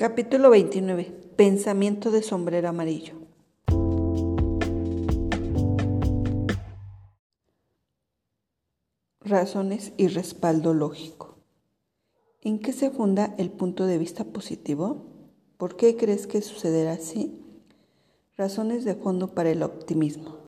Capítulo 29. Pensamiento de sombrero amarillo. Razones y respaldo lógico. ¿En qué se funda el punto de vista positivo? ¿Por qué crees que sucederá así? Razones de fondo para el optimismo.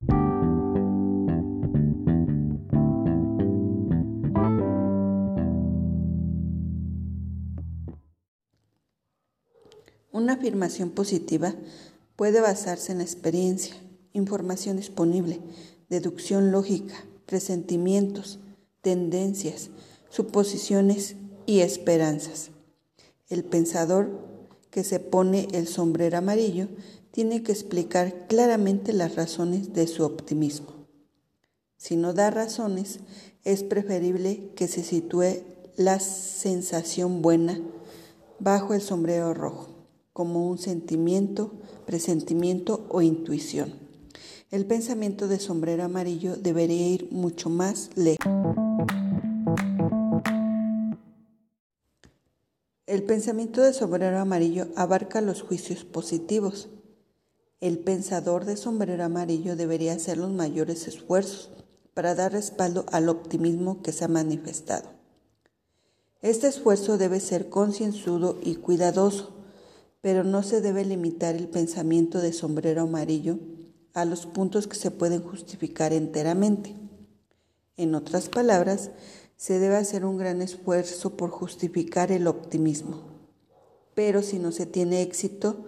Una afirmación positiva puede basarse en la experiencia, información disponible, deducción lógica, presentimientos, tendencias, suposiciones y esperanzas. El pensador que se pone el sombrero amarillo tiene que explicar claramente las razones de su optimismo. Si no da razones, es preferible que se sitúe la sensación buena bajo el sombrero rojo, como un sentimiento, presentimiento o intuición. El pensamiento de sombrero amarillo debería ir mucho más lejos. El pensamiento de sombrero amarillo abarca los juicios positivos. El pensador de sombrero amarillo debería hacer los mayores esfuerzos para dar respaldo al optimismo que se ha manifestado. Este esfuerzo debe ser concienzudo y cuidadoso, pero no se debe limitar el pensamiento de sombrero amarillo a los puntos que se pueden justificar enteramente. En otras palabras, se debe hacer un gran esfuerzo por justificar el optimismo. Pero si no se tiene éxito,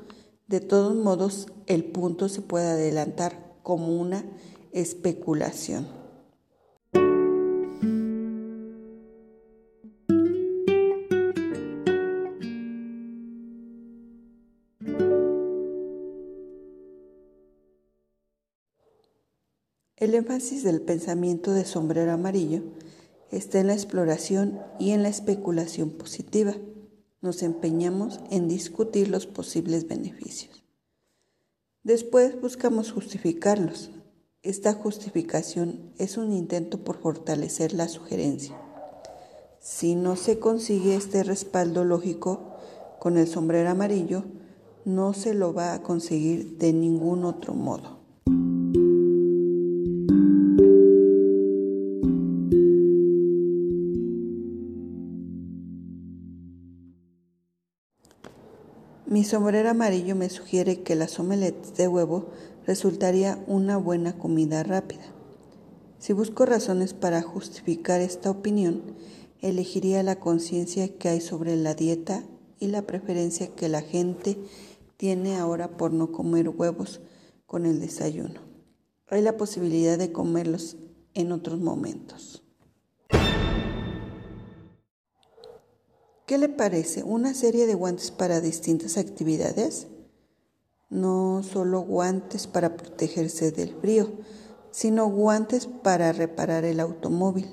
de todos modos el punto se puede adelantar como una especulación. El énfasis del pensamiento de sombrero amarillo está en la exploración y en la especulación positiva. Nos empeñamos en discutir los posibles beneficios. Después buscamos justificarlos. Esta justificación es un intento por fortalecer la sugerencia. Si no se consigue este respaldo lógico con el sombrero amarillo, no se lo va a conseguir de ningún otro modo. Mi sombrero amarillo me sugiere que las omelettes de huevo resultaría una buena comida rápida. Si busco razones para justificar esta opinión, elegiría la conciencia que hay sobre la dieta y la preferencia que la gente tiene ahora por no comer huevos con el desayuno. Hay la posibilidad de comerlos en otros momentos. ¿Qué le parece? ¿Una serie de guantes para distintas actividades? No solo guantes para protegerse del frío, sino guantes para reparar el automóvil,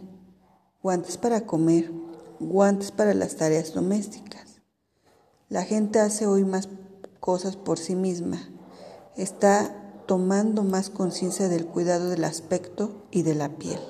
guantes para comer, guantes para las tareas domésticas. La gente hace hoy más cosas por sí misma, está tomando más conciencia del cuidado del aspecto y de la piel.